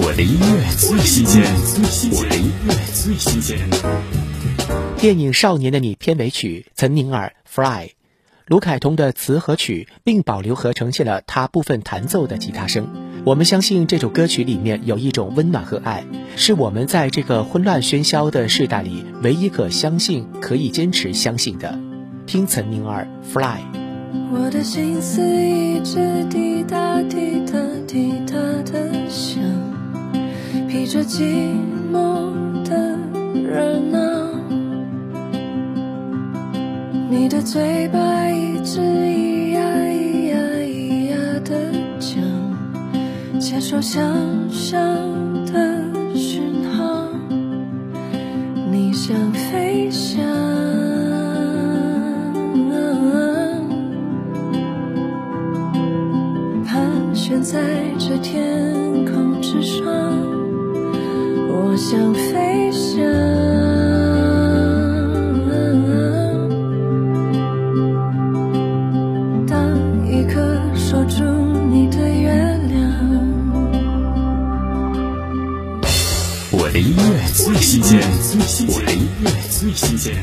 我的音乐最新鲜，我的音乐最新鲜。电影《少年的你》片尾曲，岑宁儿《Fly》，卢凯彤的词和曲，并保留和呈现了他部分弹奏的吉他声。我们相信这首歌曲里面有一种温暖和爱，是我们在这个混乱喧嚣的时代里唯一可相信、可以坚持相信的。听岑宁儿《Fly》。我的心思一直滴答滴答滴，着寂寞的热闹。你的嘴巴一直咿呀咿呀咿呀的讲，接受想象的讯号，你想飞翔。盘旋在这天空之上，想飞翔。当一颗守住你的月亮，我的音乐最新鲜，我的音乐最新鲜。